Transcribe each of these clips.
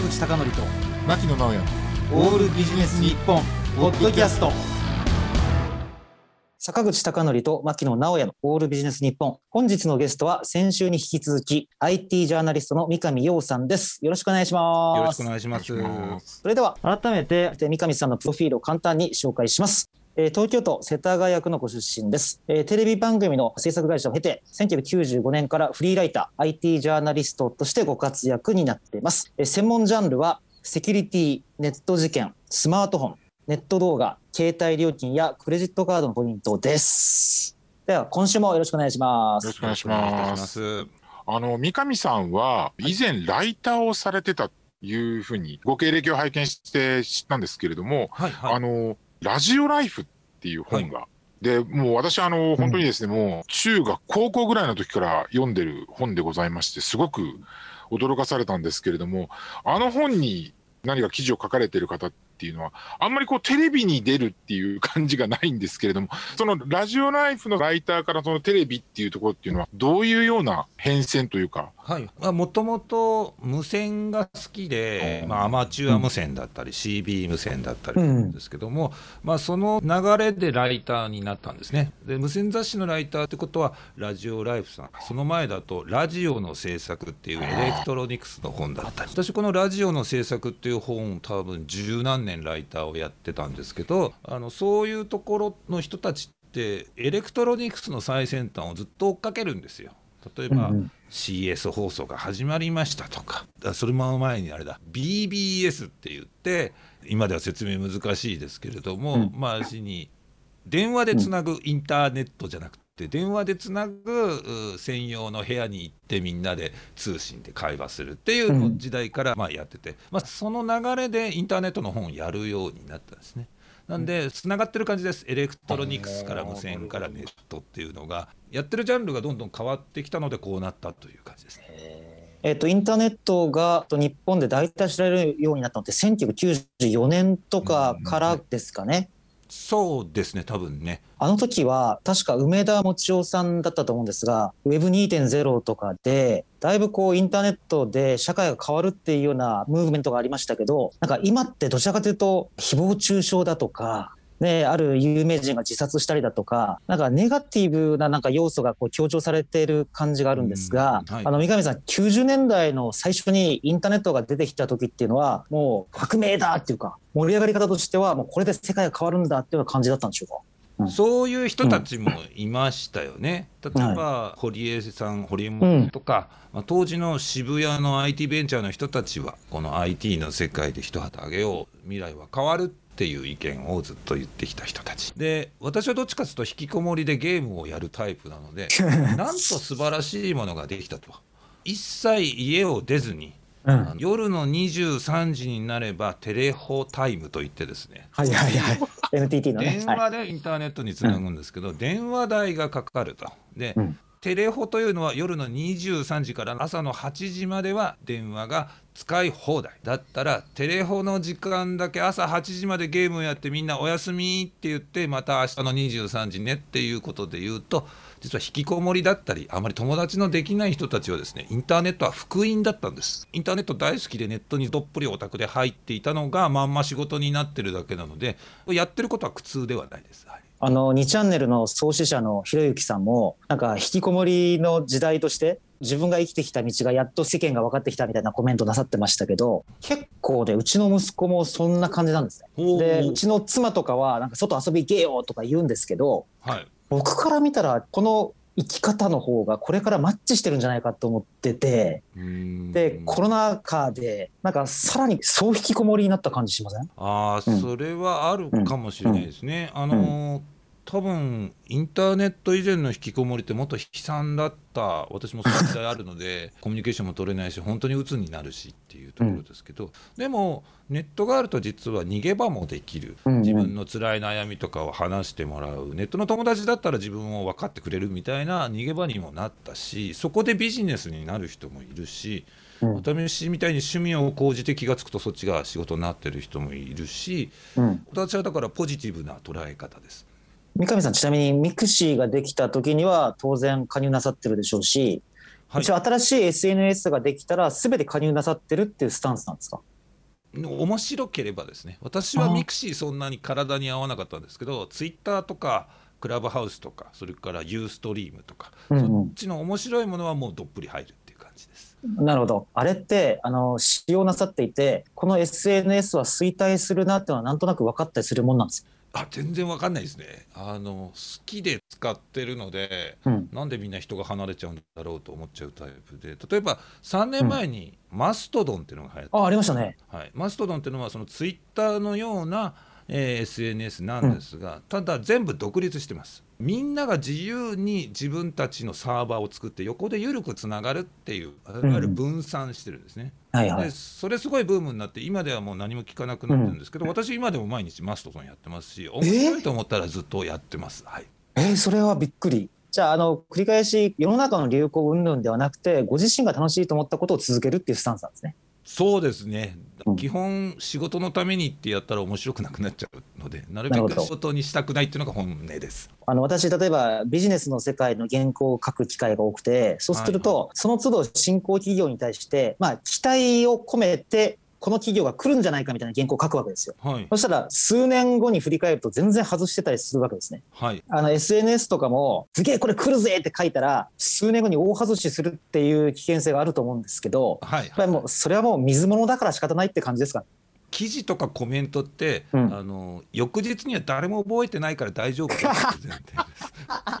坂口孝則と牧野直哉オールビジネス日本ポッドキャスト坂口孝則と牧野直哉のオールビジネス日本。本日のゲストは先週に引き続き IT ジャーナリストの三上洋さんです。よろしくお願いします。よろしくお願いしますお願いしますそれでは改めて三上さんのプロフィールを簡単に紹介します。えー東京都世田谷区のご出身です、えーテレビ番組の制作会社を経て1995年からフリーライター IT ジャーナリストとしてご活躍になっています、えー専門ジャンルはセキュリティネット事件スマートフォンネット動画携帯料金やクレジットカードのポイントです。では今週もよろしくお願いします。よろしくお願いします。します。あの三上さんは以前ライターをされてたというふうにご経歴を拝見して知ったんですけれども、はいはい。あのラジオライフっていう本が、でもう私あの本当にですね、もう中学高校ぐらいの時から読んでる本でございましてすごく驚かされたんですけれどもあの本に何か記事を書かれてる方っていうのはあんまりこうテレビに出るっていう感じがないんですけれどもそのラジオライフのライターからそのテレビっていうところっていうのはどういうような変遷というかはい、もともと無線が好きで、まあ、アマチュア無線だったり、CB 無線だったりするんですけども、まあ、その流れでライターになったんですね。で無線雑誌のライターってことはラジオライフさんその前だとラジオの製作っていうエレクトロニクスの本だったり私このラジオの製作っていう本多分十何年ライターをやってたんですけどあのそういうところの人たちってエレクトロニクスの最先端をずっと追っかけるんですよ。例えば、CS 放送が始まりましたとか。だそれも前にあれだ。BBS って言って今では説明難しいですけれども、うん。まあしに電話でつなぐインターネットじゃなくて電話でつなぐう専用の部屋に行ってみんなで通信で会話するっていうの時代からまあやってて、まあ、その流れでインターネットの本をやるようになったんですね。なんで、つながってる感じです、エレクトロニクスから無線からネットっていうのが、やってるジャンルがどんどん変わってきたので、こうなったという感じですね。えっとインターネットがと日本で大体知られるようになったのって1994年とかからですかね。そうですね、多分ね。あの時は確か梅田もちおさんだったと思うんですが Web2.0 とかでだいぶこうインターネットで社会が変わるっていうようなムーブメントがありましたけどなんか今ってどちらかというと誹謗中傷だとか。ね、ある有名人が自殺したりだとか、なんかネガティブななんか要素がこう強調されている感じがあるんですが、うんはいあの三上さん、90年代の最初にインターネットが出てきた時っていうのは、もう革命だっていうか、盛り上がり方としては、もうこれで世界が変わるんだっていう感じだったんでしょうか。うんそういう人たちもいましたよね。例えば、堀江さん、堀江門とか、まあ、当時の渋谷の IT ベンチャーの人たちは、この IT の世界で一旗あげよう、未来は変わるっていう意見をずっと言ってきた人たち。で、私はどっちかというと、引きこもりでゲームをやるタイプなので、なんと素晴らしいものができたと。一切家を出ずに、うん夜の23時になればテレホタイムといってですねはいはいはい。NTT のね。電はい話でインターネットにつなぐんですけど、電話代がかかると。で、うんテレホというのは夜の23時から朝の8時までは電話が使い放題。だったらテレホの時間だけ朝8時までゲームをやってみんなおやすみって言ってまた明日の23時ねっていうことで言うと実は引きこもりだったりあまり友達のできない人たちはですねインターネットは福音だったんです。インターネット大好きでネットにどっぷりオタクで入っていたのがまんま仕事になってるだけなのでやってることは苦痛ではないです、はい。あの2チャンネルの創始者のひろゆきさんもなんか引きこもりの時代として自分が生きてきた道がやっと世間が分かってきたみたいなコメントなさってましたけど結構でうちの息子もそんな感じなんですね。でうちの妻とかはなんか外遊び行けよとか言うんですけどはい僕から見たらこの生き方の方がこれからマッチしてるんじゃないかと思っててでコロナ禍でなんかさらに総引きこもりになった感じしません？ああ、うん。それはあるかもしれないですね。あのー多分インターネット以前の引きこもりってもっと悲惨だった私もその時代あるので コミュニケーションも取れないし本当に鬱になるしっていうところですけど、でもネットがあると実は逃げ場もできる、うん。うん自分の辛い悩みとかを話してもらう。ネットの友達だったら自分を分かってくれるみたいな逃げ場にもなったしそこでビジネスになる人もいるし。うん。私みたいに趣味が高じて気が付くとそっちが仕事になってる人もいるしうん。私はだからポジティブな捉え方です。三上さんちなみにミクシーができた時には当然加入なさってるでしょうし、はい。一応新しい SNS ができたら全て加入なさってるっていうスタンスなんですか？面白ければですね。私はミクシーそんなに体に合わなかったんですけどツイッターとかクラブハウスとかそれからユーストリームとか、うんうん、そっちの面白いものはもうどっぷり入るっていう感じです。なるほど。あれってあの使用なさっていてこの SNS は衰退するなっていうのはなんとなく分かったりするもんなんですか？あ全然わかんないですね。あの好きで使ってるので、うん、なんでみんな人が離れちゃうんだろうと思っちゃうタイプで例えば3年前にマストドンっていうのが流行って、うん、あありましたね、はい、マストドンっていうのはそのツイッターのようなえー、SNS なんですが、うん、ただ全部独立してます。みんなが自由に自分たちのサーバーを作って横で緩くつながるっていういわゆる分散してるんですね、はいはい、でそれすごいブームになって今ではもう何も聞かなくなってるんですけど、うん、私今でも毎日マストソンやってますし面白いと思ったらずっとやってます、はい、えー、それはびっくり。じゃああの繰り返し世の中の流行云々ではなくてご自身が楽しいと思ったことを続けるっていうスタンスなんですね。そうですね、うん、基本、仕事のためにってやったら面白くなくなっちゃうので、なるべく仕事にしたくないっていうのが本音です。あの私、例えばビジネスの世界の原稿を書く機会が多くて、そうすると、はいはい、その都度、新興企業に対して、まあ、期待を込めてこの企業が来るんじゃないかみたいな原稿を書くわけですよ。はい、そしたら数年後に振り返ると全然外してたりするわけですね。はい、あの SNS とかもすげえこれ来るぜって書いたら数年後に大外しするっていう危険性があると思うんですけど、はい、やっぱりもうそれはもう水物だから仕方ないって感じですか、ね、記事とかコメントって、うん、あの翌日には誰も覚えてないから大丈夫。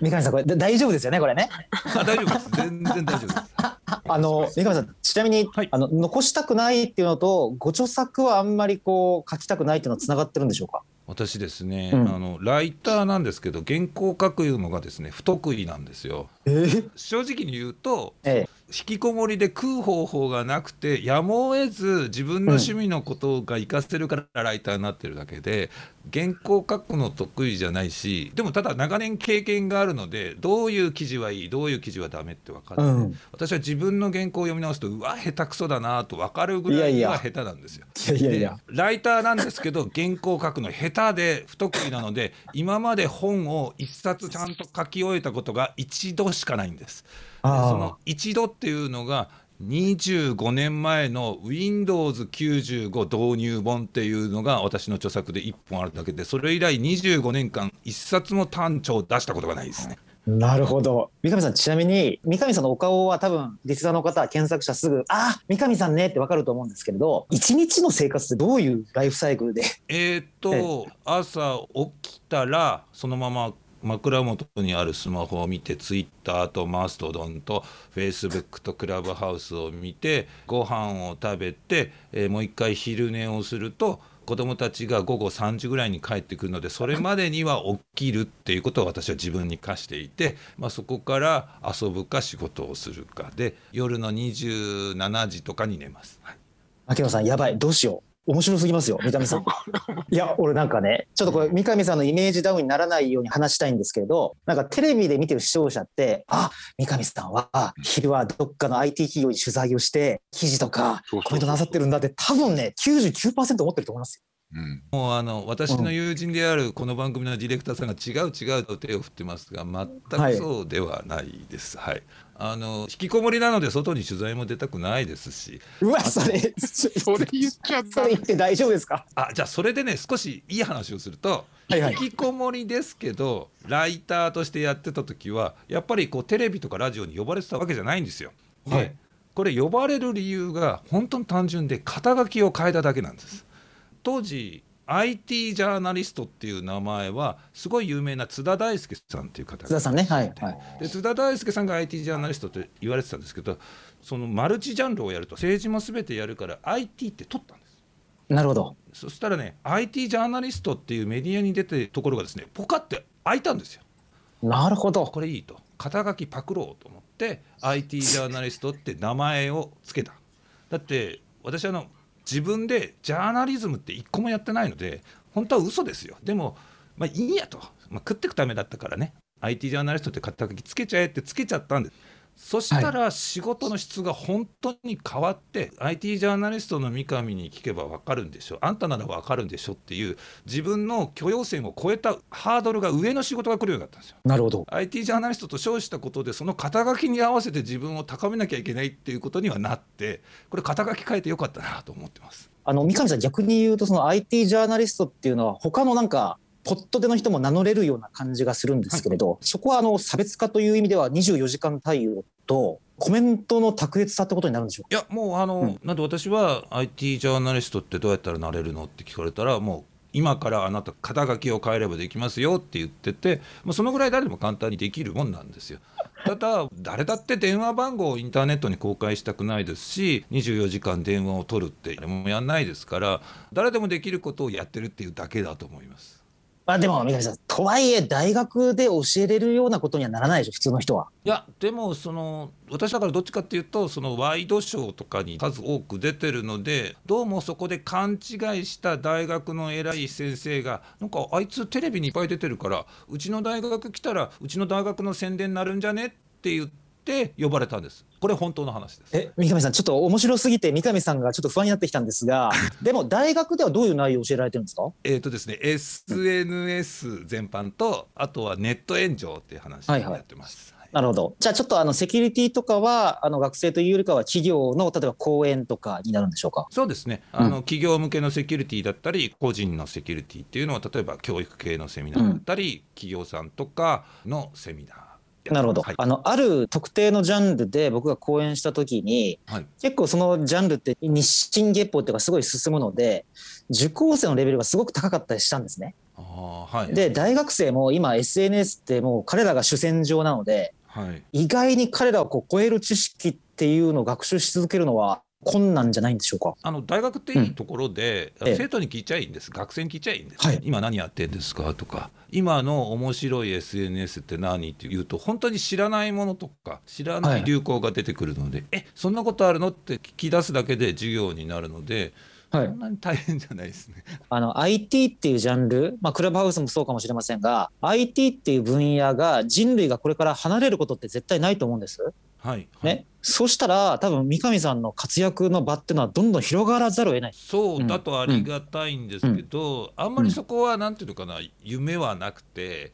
三上さんこれ大丈夫ですよねこれね。大丈夫です全然大丈夫です。あの三上さんちなみに、はい、あの残したくないっていうのとご著作はあんまりこう書きたくないっていうのはつながってるんでしょうか？私ですね、うん、あのライターなんですけど原稿書くのがですね不得意なんですよ。えー、正直に言うと、ええ、引きこもりで食う方法がなくてやむを得ず自分の趣味のことが活かせるからライターになってるだけで、原稿書くの得意じゃないしでもただ長年経験があるのでどういう記事はいいどういう記事はダメって分かって、うん、私は自分の原稿を読み直すとうわ下手くそだなと分かるぐらいは下手なんですよ。いやいやライターなんですけど原稿書くの下手で不得意なので今まで本を一冊ちゃんと書き終えたことが一度しかないんです。その一度っていうのが25年前の Windows95 導入本っていうのが私の著作で1本あるだけでそれ以来25年間1冊も単調出したことがないですね。なるほど。三上さん、ちなみに、三上さんのお顔は多分、リスナーの方、検索者すぐ、あ三上さんねってわかると思うんですけれど、一日の生活ってどういうライフサイクルで？えっと、朝起きたら、そのまま枕元にあるスマホを見てツイッターとマストドンとフェイスブックとクラブハウスを見てご飯を食べて、えー、もう一回昼寝をすると子どもたちが午後3時ぐらいに帰ってくるのでそれまでには起きるっていうことを私は自分に課していて、まあ、そこから遊ぶか仕事をするかで夜の27時とかに寝ます。はい、秋野さんやばい。どうしよう。面白すぎますよ三上さん。いや俺なんかねちょっとこれ三上さんのイメージダウンにならないように話したいんですけれどなんかテレビで見てる視聴者ってあ三上さんは昼はどっかの IT 企業に取材をして記事とかコメントなさってるんだって多分ね99%思ってると思いますよ。うん、もうあの私の友人であるこの番組のディレクターさんが違う違うと手を振ってますが全くそうではないです。はい、はいあの引きこもりなので外に取材も出たくないですし。うわそれ それ言っちゃった。それ言って大丈夫ですか？あじゃあそれでね少しいい話をすると、はいはい、引きこもりですけどライターとしてやってた時はやっぱりこうテレビとかラジオに呼ばれてたわけじゃないんですよ。はい、これ呼ばれる理由が本当に単純で肩書きを変えただけなんです。当時 IT ジャーナリストっていう名前はすごい有名な津田大介さんっていう方が津田さんね。はい、はい、で津田大介さんが IT ジャーナリストって言われてたんですけどそのマルチジャンルをやると政治も全てやるから IT って取ったんです。なるほど。そしたらね IT ジャーナリストっていうメディアに出てるところがですねポカって開いたんですよ。なるほど。これいいと。肩書きパクろうと思って IT ジャーナリストって名前を付けた。だって私あの自分でジャーナリズムって一個もやってないので本当は嘘ですよ。でもまあいいやと、まあ、食っていくためだったからね。IT ジャーナリストって肩書きつけちゃえってつけちゃったんです。そしたら仕事の質が本当に変わって、はい、IT ジャーナリストの三上に聞けば分かるんでしょあんたなら分かるんでしょっていう自分の許容線を超えたハードルが上の仕事が来るようになったんですよ。なるほど IT ジャーナリストと称したことでその肩書きに合わせて自分を高めなきゃいけないっていうことにはなってこれ肩書き変えてよかったなと思ってます。あの三上さん逆に言うとその IT ジャーナリストっていうのは他のなんかポットでの人も名乗れるような感じがするんですけれど、はい、そこはあの差別化という意味では24時間対応とコメントの卓越さってことになるんでしょういやもうあの、うん、なんで私は IT ジャーナリストってどうやったらなれるのって聞かれたらもう今からあなた肩書きを変えればできますよって言っててもうそのぐらい誰でも簡単にできるもんなんですよ。ただ誰だって電話番号をインターネットに公開したくないですし24時間電話を取るって誰もやんないですから誰でもできることをやってるっていうだけだと思います。まあでも三上さんとはいえ大学で教えれるようなことにはならないでしょ普通の人は。いやでもその私だからどっちかっていうとそのワイドショーとかに数多く出てるのでどうもそこで勘違いした大学の偉い先生がなんかあいつテレビにいっぱい出てるからうちの大学来たらうちの大学の宣伝になるんじゃね？って言って。って呼ばれたんです。これ本当の話です。え、三上さん、ちょっと面白すぎて、三上さんがちょっと不安になってきたんですが、でも大学ではどういう内容を教えられてるんですか？えっ、とですね、SNS 全般と、あとはネット炎上っていう話をやってます。はいはいなるほど。じゃあちょっとあのセキュリティとかはあの学生というよりかは企業の例えば講演とかになるんでしょうか？そうですね。あの、うん、企業向けのセキュリティだったり個人のセキュリティっていうのは例えば教育系のセミナーだったり、うん、企業さんとかのセミナー。なるほど、はい、あのある特定のジャンルで僕が講演した時に、はい、結構そのジャンルって日進月歩っていうかすごい進むので受講生のレベルがすごく高かったりしたんですね。はい、で大学生も今 SNS ってもう彼らが主戦場なので、はい、意外に彼らをこう超える知識っていうのを学習し続けるのは困難じゃないんでしょうか？あの大学っていいところで、うん、生徒に聞いちゃいいんです、学生に聞いちゃいいんです、はい、今何やってんですかとか。今の面白い SNS って何って言うと本当に知らないものとか知らない流行が出てくるので、はい、えそんなことあるのって聞き出すだけで授業になるのではい、そんなに大変じゃないですね。あの IT っていうジャンル、まあ、クラブハウスもそうかもしれませんが IT っていう分野が人類がこれから離れることって絶対ないと思うんです。はい、ね、そうしたら多分三上さんの活躍の場っていうのはどんどん広がらざるを得ない。そうだとありがたいんですけど、うん、あんまりそこはなんていうのかな夢はなくて。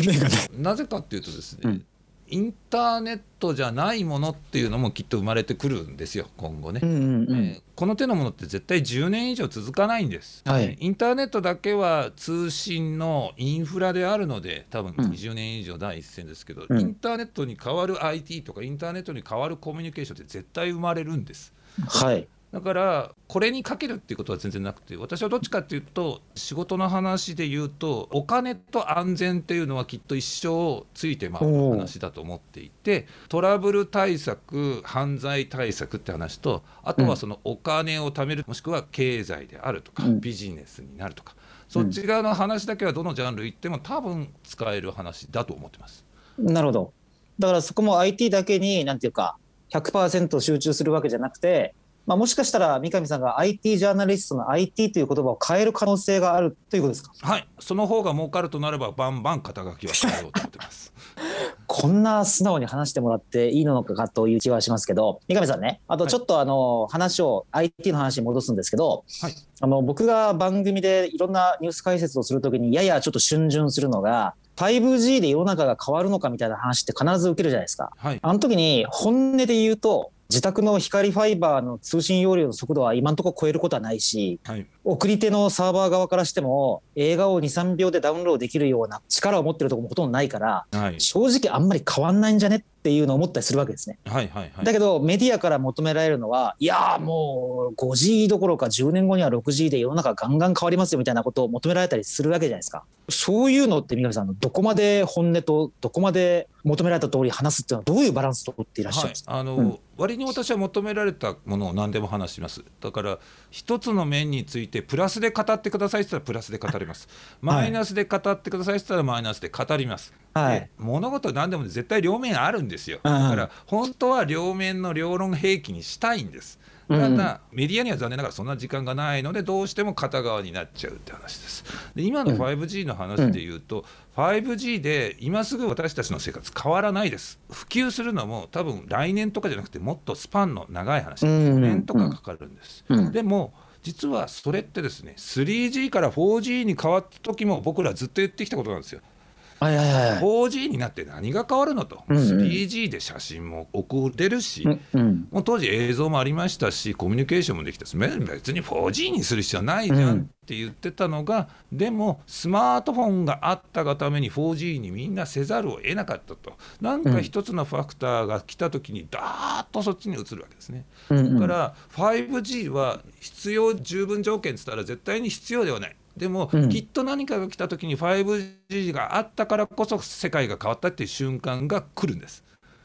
夢がない。なぜかっていうとですね、うんインターネットじゃないものっていうのもきっと生まれてくるんですよ今後ね、うんうんうん、えー、この手のものって絶対10年以上続かないんです、はい、インターネットだけは通信のインフラであるので多分20年以上第一線ですけど、うん、インターネットに代わる IT とかインターネットに代わるコミュニケーションって絶対生まれるんです。はいだからこれにかけるっていうことは全然なくて私はどっちかっていうと仕事の話で言うとお金と安全っていうのはきっと一生ついて回る話だと思っていてトラブル対策犯罪対策って話とあとはそのお金を貯めるもしくは経済であるとかビジネスになるとかそっち側の話だけはどのジャンル行っても多分使える話だと思ってます。なるほど。だからそこも IT だけになんていうか100%集中するわけじゃなくてまあ、もしかしたら三上さんが IT ジャーナリストの IT という言葉を変える可能性があるということですか？はい。その方が儲かるとなればバンバン肩書きは変えようと思ってます。こんな素直に話してもらっていいのかという気はしますけど三上さんね。あとちょっとあの話を IT の話に戻すんですけど、はい、あの僕が番組でいろんなニュース解説をするときにややちょっと逡巡するのが 5G で世の中が変わるのかみたいな話って必ず受けるじゃないですか。はい、あの時に本音で言うと自宅の光ファイバーの通信容量の速度は今のところ超えることはないし、はい、送り手のサーバー側からしても映画を23秒でダウンロードできるような力を持ってるところもほとんどないから、はい、正直あんまり変わんないんじゃね？っていうのを思ったりするわけですね。はいはいはい、だけどメディアから求められるのはいやもう 5G どころか10年後には 6G で世の中ガンガン変わりますよみたいなことを求められたりするわけじゃないですか。そういうのって三上さんどこまで本音とどこまで求められた通り話すっていうのはどういうバランスをとっていらっしゃるんです。か、はい、あの、うん。割に私は求められたものを何でも話します。だから一つの面についてプラスで語ってくださいって言ったらプラスで語ります。マイナスで語ってくださいって言ったらマイナスで語ります、はい、物事何でも絶対両面あるんですよ。だから本当は両面の両論兵器にしたいんですただ、メディアには残念ながらそんな時間がないので、どうしても片側になっちゃうって話です。で今の 5G の話でいうと、5G で今すぐ私たちの生活変わらないです。普及するのも多分来年とかじゃなくてもっとスパンの長い話。5年とかかかるんです、でも実はそれってですね 3G から 4G に変わった時も僕らずっと言ってきたことなんですよはいはいはい、4G になって何が変わるのと、うんうん、3G で写真も送れるし、うんうん、もう当時映像もありましたしコミュニケーションもできたし別に 4G にする必要ないじゃんって言ってたのが、うん、でもスマートフォンがあったがために 4G にみんなせざるを得なかったと。なんか一つのファクターが来た時にダーッとそっちに移るわけですね、うんうん、だから 5G は必要十分条件って言ったら絶対に必要ではないでも、うん、きっと何かが来た時に 5G があったからこそ世界が変わったっていう瞬間が来るんです。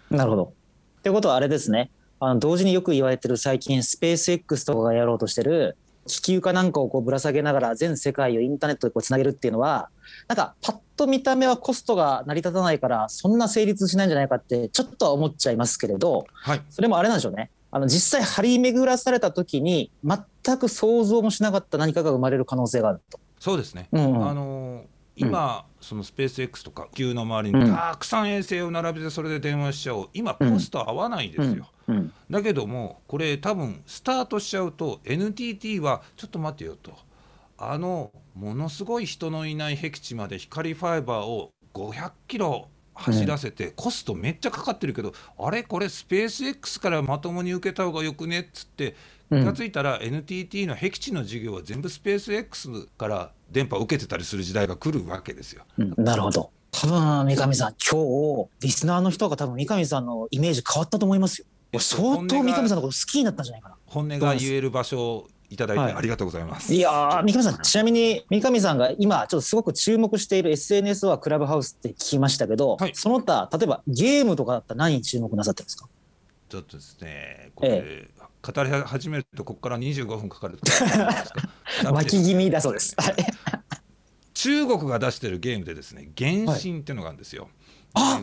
なるほど。ってことはあれですねあの同時によく言われてる最近スペース X とかがやろうとしてる気球かなんかをこうぶら下げながら全世界をインターネットでこうつなげるっていうのはなんかパッと見た目はコストが成り立たないからそんな成立しないんじゃないかってちょっとは思っちゃいますけれど、はい、それもあれなんでしょうねあの実際張り巡らされた時に全く想像もしなかった何かが生まれる可能性があると。そうですね、うん。うん、あの今、うん、そのスペース X とか地球の周りにたくさん衛星を並べてそれで電話しちゃおう。今コスト合わないですよ、うん。うん、だけどもこれ多分スタートしちゃうと NTT はちょっと待ってよと。あのものすごい人のいない僻地まで光ファイバーを500キロ走らせてコストめっちゃかかってるけど、あれ？これスペース X からまともに受けた方がよくね？っつって気が付いたら NTT の僻地の事業は全部スペース X から電波を受けてたりする時代が来るわけですよ。うん、なるほど多分三上さん今日リスナーの人が多分三上さんのイメージ変わったと思いますよ。相当三上さんのこと好きになったんじゃないかな。本音が言える場所いただいてありがとうございます。はい、いや三上さん、ちなみに三上さんが今、ちょっとすごく注目している SNS はクラブハウスって聞きましたけど、はい、その他、例えばゲームとかだったら何に注目なさってるんですか？ちょっとですね、これ、ええ、語り始めると、ここから25分かかる巻き 気味だそうです。中国が出してるゲームでですね、原神っていうのがあるんですよ。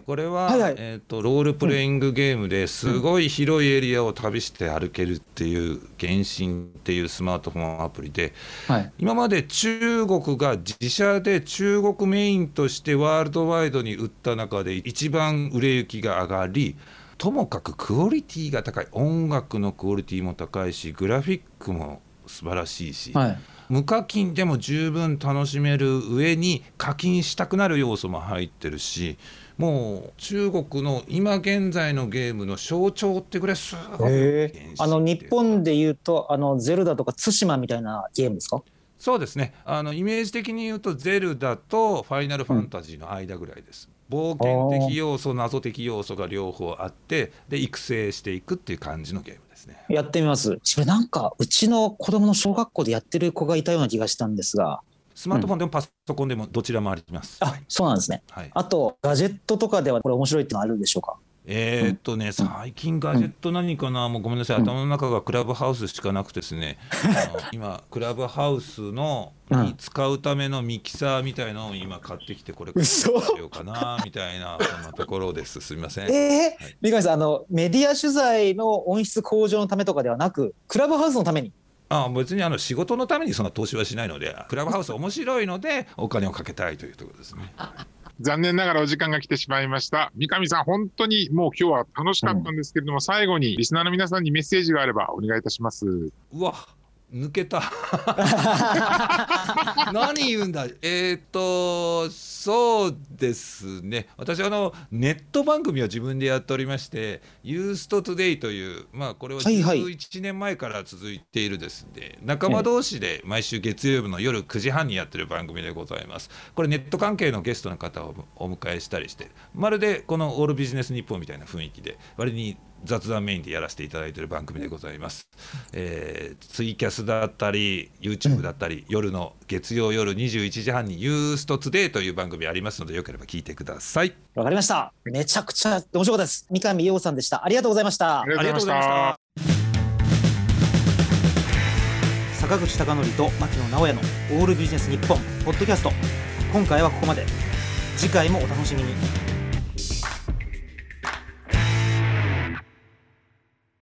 これは、はいはい、えーと、ロールプレイングゲームですごい広いエリアを旅して歩けるっていう「原神」っていうスマートフォンアプリで、はい、今まで中国が自社で中国メインとしてワールドワイドに売った中で一番売れ行きが上がりともかくクオリティが高い音楽のクオリティも高いしグラフィックも素晴らしいし。はい。無課金でも十分楽しめる上に課金したくなる要素も入ってるしもう中国の今現在のゲームの象徴ってぐらいすごいあの日本でいうとあのゼルダとか対馬みたいなゲームですか？そうですね。あのイメージ的に言うとゼルダとファイナルファンタジーの間ぐらいです、うん、冒険的要素謎的要素が両方あってで育成していくっていう感じのゲームですねやってみますそれなんかうちの子供の小学校でやってる子がいたような気がしたんですがスマートフォンでもパソコンでもどちらもあります。うん、あ、そうなんですね。はい、あとガジェットとかではこれ面白いってのあるんでしょうか？えー、っとね、うん、最近ガジェット何かな、もうごめんなさい、頭の中がクラブハウスしかなくてですね、今、クラブハウスのに使うためのミキサーみたいのを今買ってきて、これ、しようかなみたいな、そんなところです。すみません。えー、はい、三上さんあの、メディア取材の音質向上のためとかではなく、クラブハウスのために？あ別にあの仕事のためにそんな投資はしないので、クラブハウス面白いので、お金をかけたいというところですね。残念ながらお時間が来てしまいました。三上さん、本当にもう今日は楽しかったんですけれども、うん、最後にリスナーの皆さんにメッセージがあればお願いいたします。うわ抜けた。何言うんだ。えっ、ー、とそうですね。私あのネット番組を自分でやっておりまして「ユーストトゥデイというまあこれは11年前から続いているですね、はいはい、仲間同士で毎週月曜日の夜9時半にやってる番組でございます。これネット関係のゲストの方をお迎えしたりしてまるでこの「オールビジネス日本みたいな雰囲気で割に雑談メインでやらせていただいている番組でございます、えー、ツイキャスだったり YouTube だったり、うん、夜の月曜夜21時半に「ユーストツデーという番組ありますのでよければ聞いてください。わかりました。めちゃくちゃ面白かったです。三上洋さんでした。ありがとうございました。ありがとうございました。坂口孝則と牧野直哉のオールビジネス日本ポッドキャスト。今回はここまで。次回もお楽しみに